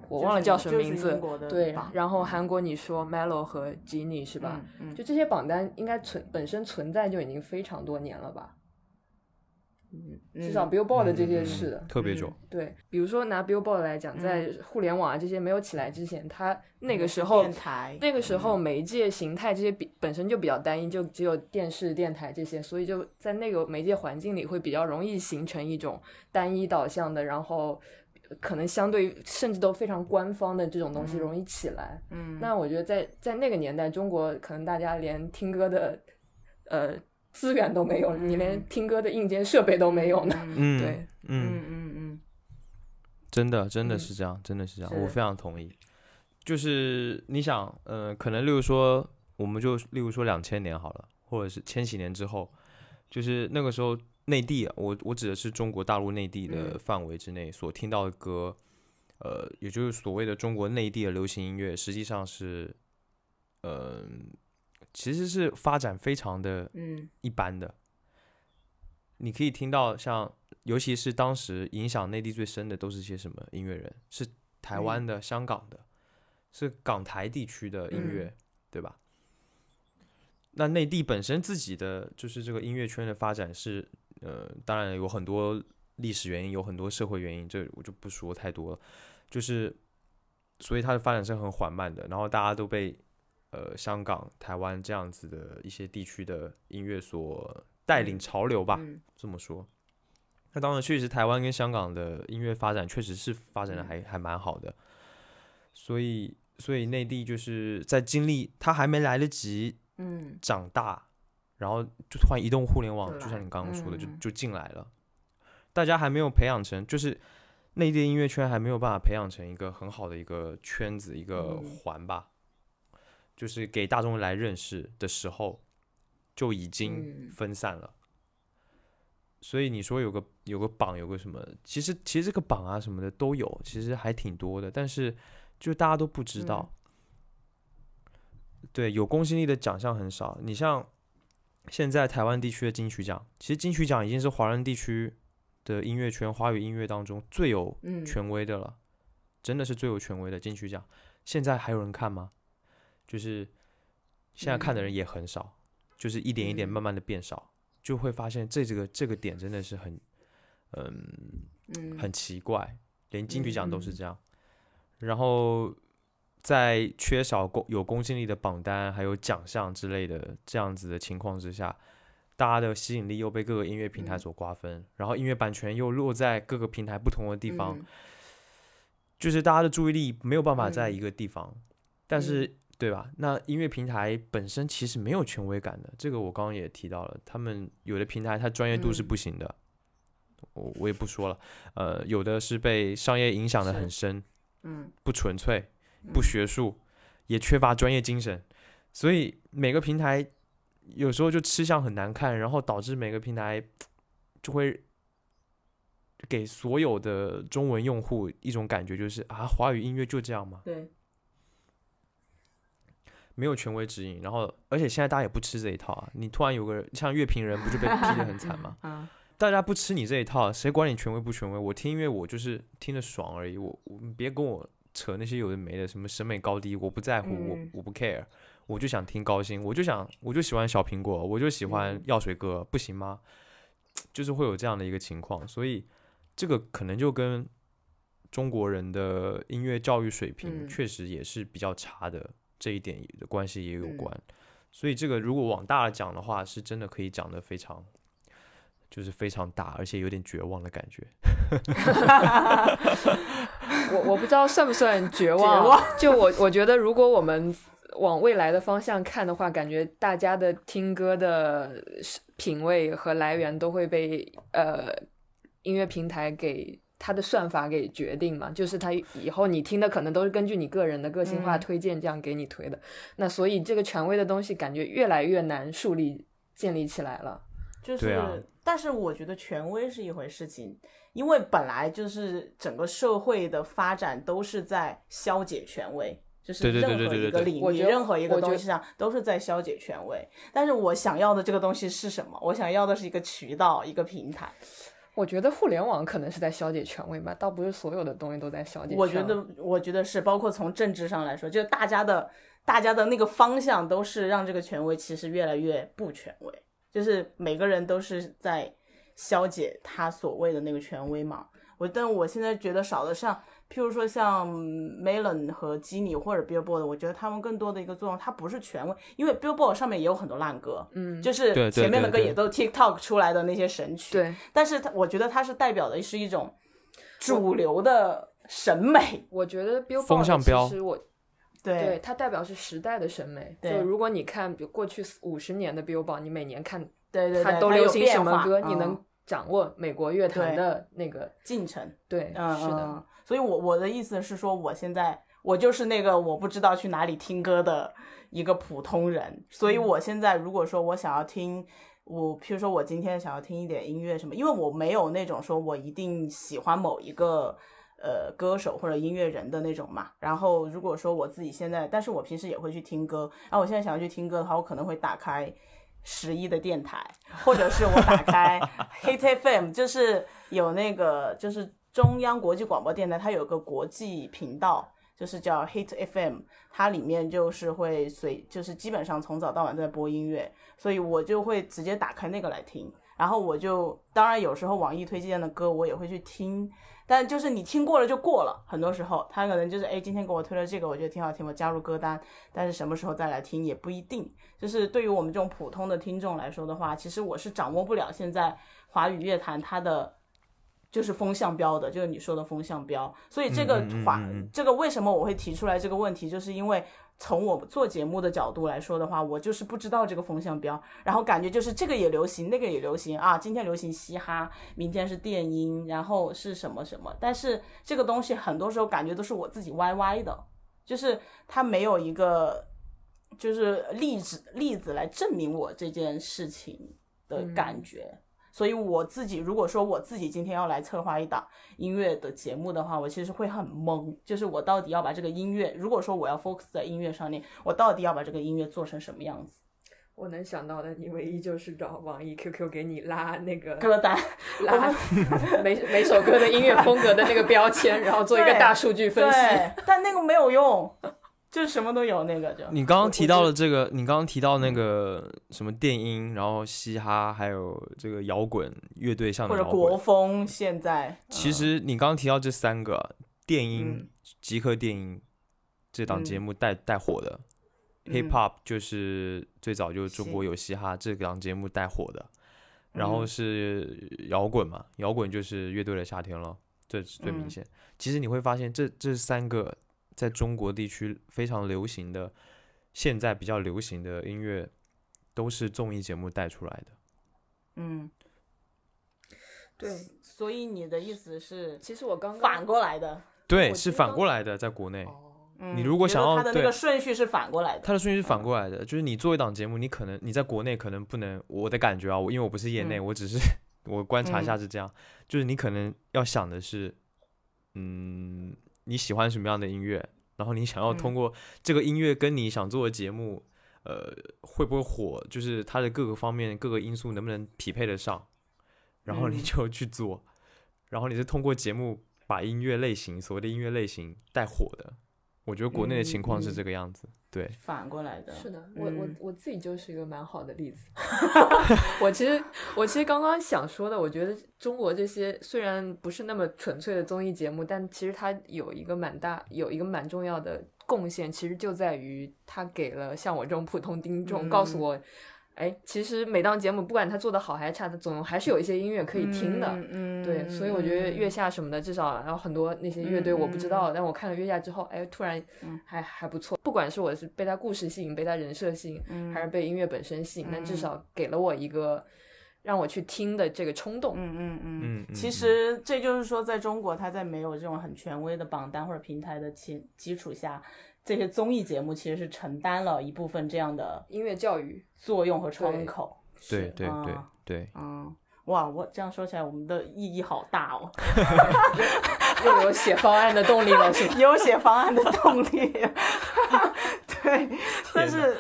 我忘了叫什么名字。对，然后韩国你说 Melo 和 Jennie 是吧？就这些榜单应该存本身存在就已经非常多年了吧？嗯，至少 Billboard 这些事的，特别久。对，比如说拿 Billboard 来讲，在互联网啊这些没有起来之前，它那个时候那个时候媒介形态这些比本身就比较单一，就只有电视、电台这些，所以就在那个媒介环境里会比较容易形成一种单一导向的，然后。可能相对甚至都非常官方的这种东西容易起来，嗯，那我觉得在在那个年代，中国可能大家连听歌的呃资源都没有，你连听歌的硬件设备都没有呢，嗯，对，嗯。嗯嗯，真的真的是这样，真的是这样，我非常同意。就是你想，呃，可能例如说，我们就例如说两千年好了，或者是千禧年之后，就是那个时候。内地，我我指的是中国大陆内地的范围之内所听到的歌，呃，也就是所谓的中国内地的流行音乐，实际上是，呃，其实是发展非常的一般的。你可以听到像，尤其是当时影响内地最深的都是些什么音乐人？是台湾的、香港的，是港台地区的音乐，对吧？那内地本身自己的就是这个音乐圈的发展是。呃，当然有很多历史原因，有很多社会原因，这我就不说太多了。就是，所以它的发展是很缓慢的。然后大家都被呃香港、台湾这样子的一些地区的音乐所带领潮流吧，这么说。那当然，确实台湾跟香港的音乐发展确实是发展的还还蛮好的。所以，所以内地就是在经历，他还没来得及嗯长大。然后就突然移动互联网，就像你刚刚说的，就就进来了。大家还没有培养成，就是内地音乐圈还没有办法培养成一个很好的一个圈子、一个环吧。就是给大众来认识的时候，就已经分散了。所以你说有个有个榜，有个什么？其实其实这个榜啊什么的都有，其实还挺多的，但是就大家都不知道。对，有公信力的奖项很少。你像。现在台湾地区的金曲奖，其实金曲奖已经是华人地区的音乐圈、华语音乐当中最有权威的了，真的是最有权威的金曲奖。现在还有人看吗？就是现在看的人也很少，就是一点一点慢慢的变少，就会发现这这个这个点真的是很，嗯，很奇怪，连金曲奖都是这样，然后。在缺少公有公信力的榜单，还有奖项之类的这样子的情况之下，大家的吸引力又被各个音乐平台所瓜分，然后音乐版权又落在各个平台不同的地方，就是大家的注意力没有办法在一个地方。但是，对吧？那音乐平台本身其实没有权威感的，这个我刚刚也提到了，他们有的平台它专业度是不行的，我我也不说了。呃，有的是被商业影响的很深，嗯，不纯粹。不学术，也缺乏专业精神，所以每个平台有时候就吃相很难看，然后导致每个平台就会给所有的中文用户一种感觉，就是啊，华语音乐就这样吗？对，没有权威指引，然后而且现在大家也不吃这一套啊。你突然有个像乐评人，不就被批的很惨吗？大家不吃你这一套，谁管你权威不权威？我听音乐，我就是听的爽而已。我我别跟我。扯那些有的没的，什么审美高低，我不在乎，我我不 care，我就想听高薪，我就想，我就喜欢小苹果，我就喜欢药水哥，不行吗？就是会有这样的一个情况，所以这个可能就跟中国人的音乐教育水平确实也是比较差的这一点的关系也有关，所以这个如果往大了讲的话，是真的可以讲的非常。就是非常大，而且有点绝望的感觉。我我不知道算不算绝望。就我我觉得，如果我们往未来的方向看的话，感觉大家的听歌的品味和来源都会被呃音乐平台给它的算法给决定嘛。就是它以后你听的可能都是根据你个人的个性化推荐这样给你推的。那所以这个权威的东西感觉越来越难树立建立起来了。就是，但是我觉得权威是一回事情，因为本来就是整个社会的发展都是在消解权威，就是任何一个领域、任何一个东西上都是在消解权威。但是我想要的这个东西是什么？我想要的是一个渠道、一个平台。我觉得互联网可能是在消解权威吧，倒不是所有的东西都在消解。我觉得，我觉得是，包括从政治上来说，就大家的、大家的那个方向都是让这个权威其实越来越不权威。就是每个人都是在消解他所谓的那个权威嘛。我，但我现在觉得少的像，譬如说像 Melon 和 Jenny 或者 Billboard，我觉得他们更多的一个作用，它不是权威，因为 Billboard 上面也有很多烂歌，嗯，就是前面的歌也都 TikTok 出来的那些神曲，对。但是它，我觉得它是代表的是一种主流的审美。我觉得 Billboard 其实我。对它代表是时代的审美。就如果你看，比如过去五十年的 Billboard，你每年看，对对对，它都流行什么歌，你能掌握美国乐坛的那个进程。对，嗯，是的。所以，我我的意思是说，我现在我就是那个我不知道去哪里听歌的一个普通人。所以，我现在如果说我想要听，我譬如说我今天想要听一点音乐什么，因为我没有那种说我一定喜欢某一个。呃，歌手或者音乐人的那种嘛。然后，如果说我自己现在，但是我平时也会去听歌。然后我现在想要去听歌的话，我可能会打开十一的电台，或者是我打开 Hit FM，就是有那个就是中央国际广播电台，它有个国际频道，就是叫 Hit FM，它里面就是会随就是基本上从早到晚在播音乐，所以我就会直接打开那个来听。然后我就当然有时候网易推荐的歌我也会去听。但就是你听过了就过了，很多时候他可能就是哎，今天给我推了这个，我觉得挺好听，我加入歌单。但是什么时候再来听也不一定。就是对于我们这种普通的听众来说的话，其实我是掌握不了现在华语乐坛它的就是风向标的，就是你说的风向标。所以这个华这个为什么我会提出来这个问题，就是因为。从我做节目的角度来说的话，我就是不知道这个风向标，然后感觉就是这个也流行，那个也流行啊。今天流行嘻哈，明天是电音，然后是什么什么。但是这个东西很多时候感觉都是我自己歪歪的，就是它没有一个就是例子例子来证明我这件事情的感觉。所以我自己如果说我自己今天要来策划一档音乐的节目的话，我其实会很懵，就是我到底要把这个音乐，如果说我要 focus 在音乐上面，我到底要把这个音乐做成什么样子？我能想到的，你唯一就是找网易 QQ 给你拉那个歌单，拉 每每首歌的音乐风格的那个标签，然后做一个大数据分析，但那个没有用。就是什么都有那个，就。你刚刚提到了这个，你刚刚提到那个什么电音，然后嘻哈，还有这个摇滚乐队上的或者国风，现在。其实你刚刚提到这三个电音，极客电音这档节目带带火的，hip hop 就是最早就是中国有嘻哈这档节目带火的，然后是摇滚嘛，摇滚就是乐队的夏天了，这是最明显。其实你会发现这这三个。在中国地区非常流行的，现在比较流行的音乐，都是综艺节目带出来的。嗯，对，所以你的意思是，其实我刚反过来的，对，是反过来的，在国内。你如果想要，它的那个顺序是反过来的。他的顺序是反过来的，就是你做一档节目，你可能你在国内可能不能，我的感觉啊，我因为我不是业内，我只是 我观察一下是这样，就是你可能要想的是，嗯。你喜欢什么样的音乐？然后你想要通过这个音乐跟你想做的节目，呃，会不会火？就是它的各个方面、各个因素能不能匹配得上？然后你就去做。然后你是通过节目把音乐类型，所谓的音乐类型带火的。我觉得国内的情况是这个样子，对，反过来的，是的，我我我自己就是一个蛮好的例子。我其实我其实刚刚想说的，我觉得中国这些虽然不是那么纯粹的综艺节目，但其实它有一个蛮大，有一个蛮重要的贡献，其实就在于它给了像我这种普通听众，告诉我。哎，其实每档节目不管他做的好还是差，他总还是有一些音乐可以听的。嗯，对，所以我觉得月下什么的，至少然后很多那些乐队我不知道，但我看了月下之后，哎，突然还还不错。不管是我是被他故事吸引，被他人设吸引，还是被音乐本身吸引，但至少给了我一个让我去听的这个冲动。嗯嗯嗯。其实这就是说，在中国，它在没有这种很权威的榜单或者平台的基基础下。这些综艺节目其实是承担了一部分这样的音乐教育作用和窗口，对对对对，嗯，哇，我这样说起来，我们的意义好大哦 又有写方案的动力了，是吧？有写方案的动力，对，但是。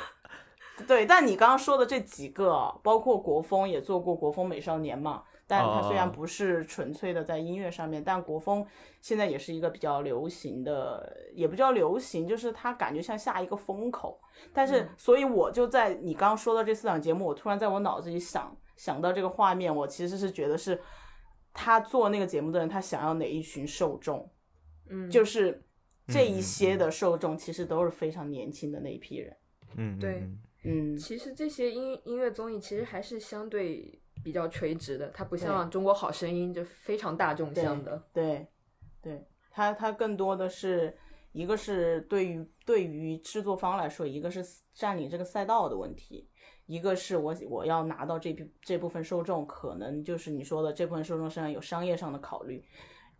对，但你刚刚说的这几个，包括国风也做过国风美少年嘛，但它虽然不是纯粹的在音乐上面，但国风现在也是一个比较流行的，也不叫流行，就是它感觉像下一个风口。但是，所以我就在你刚刚说到这四档节目，我突然在我脑子里想想到这个画面，我其实是觉得是他做那个节目的人，他想要哪一群受众，嗯，就是这一些的受众其实都是非常年轻的那一批人，嗯，对。嗯，其实这些音音乐综艺其实还是相对比较垂直的，它不像《中国好声音》就非常大众向的。对，对，它它更多的是一个是对于对于制作方来说，一个是占领这个赛道的问题，一个是我我要拿到这批这部分受众，可能就是你说的这部分受众身上有商业上的考虑，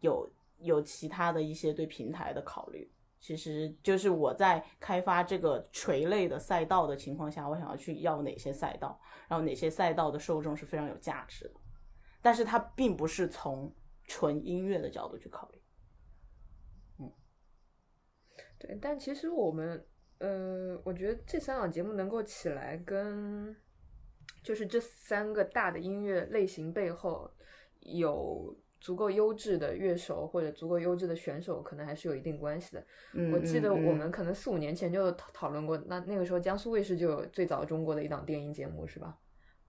有有其他的一些对平台的考虑。其实就是我在开发这个垂类的赛道的情况下，我想要去要哪些赛道，然后哪些赛道的受众是非常有价值的，但是它并不是从纯音乐的角度去考虑。嗯，对，但其实我们，呃，我觉得这三档节目能够起来，跟就是这三个大的音乐类型背后有。足够优质的乐手或者足够优质的选手，可能还是有一定关系的。我记得我们可能四五年前就讨讨论过，那那个时候江苏卫视就有最早中国的一档电音节目，是吧？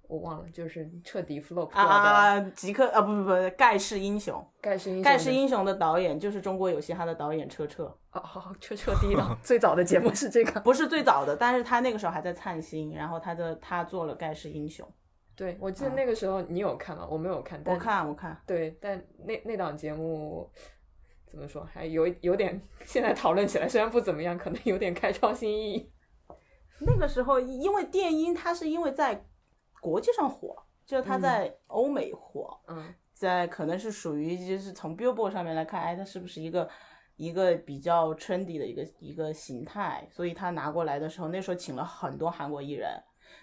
我忘了，就是彻底 flop 掉的啊，极客啊，不不不，盖世英雄，盖世英雄，盖世英雄的导演就是中国有嘻哈的导演车车。哦，好，车车第一档最早的节目是这个，不是最早的，但是他那个时候还在灿星，然后他的他做了盖世英雄。对，我记得那个时候你有看吗？我没有看。我看，我看。对，但那那档节目怎么说，还有有点现在讨论起来，虽然不怎么样，可能有点开创新意义。那个时候，因为电音，它是因为在国际上火，就是它在欧美火。嗯。在可能是属于就是从 Billboard 上面来看，哎，它是不是一个一个比较 trendy 的一个一个形态？所以他拿过来的时候，那时候请了很多韩国艺人。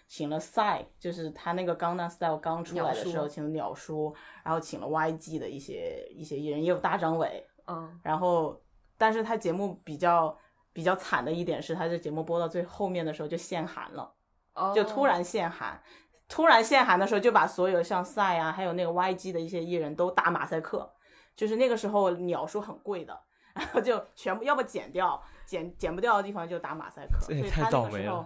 请了 Psy，就是他那个《Gangnam Style》刚出来的时候，请了鸟叔，然后请了 YG 的一些一些艺人，也有大张伟，嗯，然后，但是他节目比较比较惨的一点是，他这节目播到最后面的时候就限韩了，就突然限韩，突然限韩的时候就把所有像 Psy 啊，还有那个 YG 的一些艺人都打马赛克，就是那个时候鸟叔很贵的，然后就全部要么剪掉，剪剪不掉的地方就打马赛克，所以他那个时候。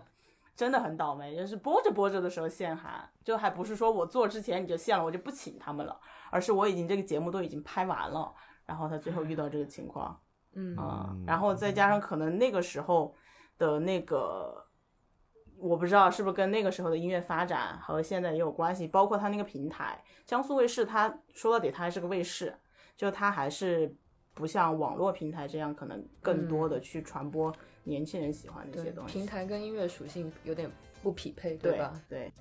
真的很倒霉，就是播着播着的时候限韩，就还不是说我做之前你就限了，我就不请他们了，而是我已经这个节目都已经拍完了，然后他最后遇到这个情况，嗯啊，然后再加上可能那个时候的那个，我不知道是不是跟那个时候的音乐发展和现在也有关系，包括他那个平台，江苏卫视，他说到底他还是个卫视，就他还是不像网络平台这样可能更多的去传播。年轻人喜欢的一些东西。平台跟音乐属性有点不匹配对吧？对。